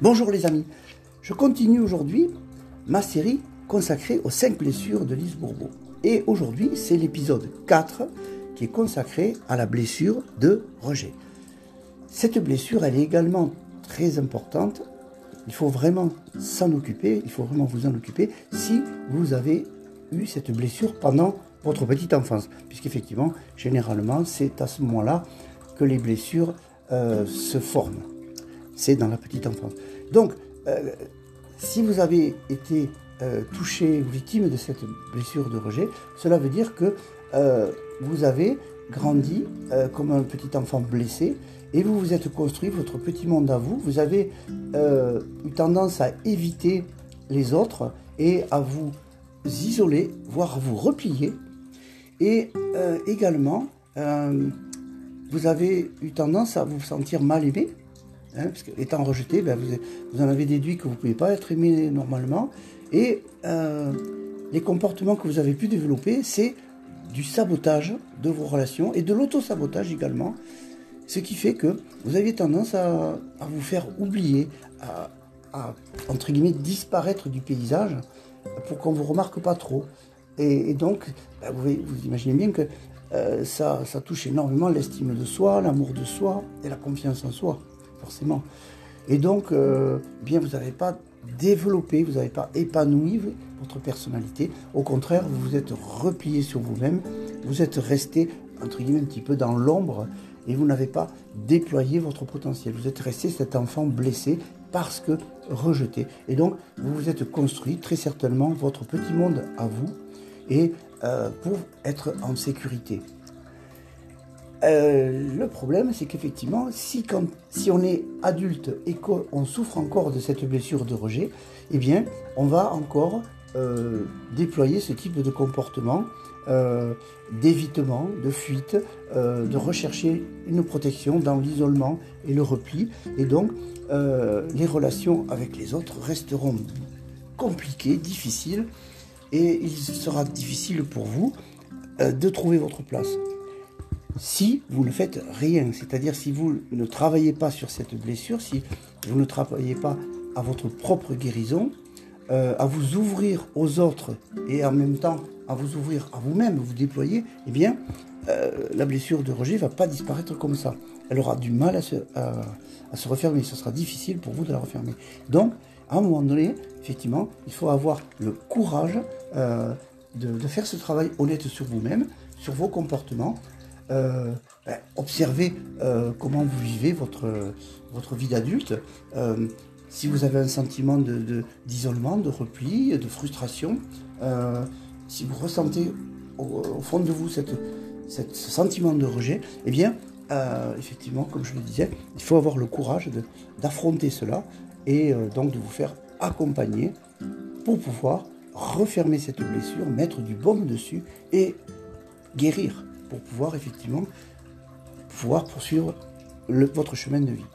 Bonjour les amis, je continue aujourd'hui ma série consacrée aux 5 blessures de Lise Bourbeau. Et aujourd'hui, c'est l'épisode 4 qui est consacré à la blessure de rejet. Cette blessure, elle est également très importante. Il faut vraiment s'en occuper, il faut vraiment vous en occuper si vous avez eu cette blessure pendant votre petite enfance. Puisqu'effectivement, généralement, c'est à ce moment-là que les blessures euh, se forment c'est dans la petite enfance. Donc, euh, si vous avez été euh, touché ou victime de cette blessure de rejet, cela veut dire que euh, vous avez grandi comme un petit enfant blessé et vous vous êtes construit votre petit monde à vous. Vous avez eu tendance à éviter les autres et à vous isoler, voire à vous replier. Et également, vous avez eu tendance à vous sentir mal aimé Hein, parce qu'étant rejeté, ben, vous, en avez déduit que vous ne pouvez pas être aimé normalement. Et euh, les comportements que vous avez pu développer, c'est du sabotage de vos relations et de l'auto-sabotage également. Ce qui fait que vous aviez tendance à, vous faire oublier, à, entre guillemets disparaître du paysage pour qu'on ne vous remarque pas trop. Et, donc, ben, vous, imaginez bien que euh, ça touche énormément l'estime de soi, l'amour de soi et la confiance en soi forcément. Et donc, euh, bien, vous n'avez pas développé, vous n'avez pas épanoui votre personnalité. Au contraire, vous vous êtes replié sur vous-même, vous êtes resté, entre guillemets, un petit peu dans l'ombre et vous n'avez pas déployé votre potentiel. Vous êtes resté cet enfant blessé parce que rejeté. Et donc, vous vous êtes construit très certainement votre petit monde à vous et euh, pour être en sécurité. Euh, le problème, c'est qu'effectivement, si, on est adulte et qu'on souffre encore de cette blessure de rejet, eh bien, on va encore euh, déployer ce type de comportement euh, d'évitement, de fuite, de rechercher une protection dans l'isolement et le repli. Et donc, les relations avec les autres resteront compliquées, difficiles, et il sera difficile pour vous de trouver votre place si vous ne faites rien, c'est-à-dire si vous ne travaillez pas sur cette blessure, si vous ne travaillez pas à votre propre guérison, euh, à vous ouvrir aux autres et en même temps à vous ouvrir à vous-même, vous déployer, eh bien, euh, la blessure de rejet ne va pas disparaître comme ça. Elle aura du mal à se, refermer. Ce sera difficile pour vous de la refermer. Donc, à un moment donné, effectivement, il faut avoir le courage euh, de, faire ce travail honnête sur vous-même, sur vos comportements, euh, ben, observez euh, comment vous vivez votre, votre vie d'adulte. Euh, si vous avez un sentiment d'isolement, de, de, repli, de frustration, si vous ressentez au, fond de vous cette, ce sentiment de rejet, eh bien, effectivement, comme je le disais, il faut avoir le courage d'affronter cela et donc de vous faire accompagner pour pouvoir refermer cette blessure, mettre du baume dessus et guérir pour pouvoir effectivement pouvoir poursuivre votre chemin de vie.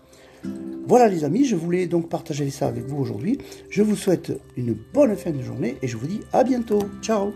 Voilà les amis, je voulais donc partager ça avec vous aujourd'hui. Je vous souhaite une bonne fin de journée et je vous dis à bientôt. Ciao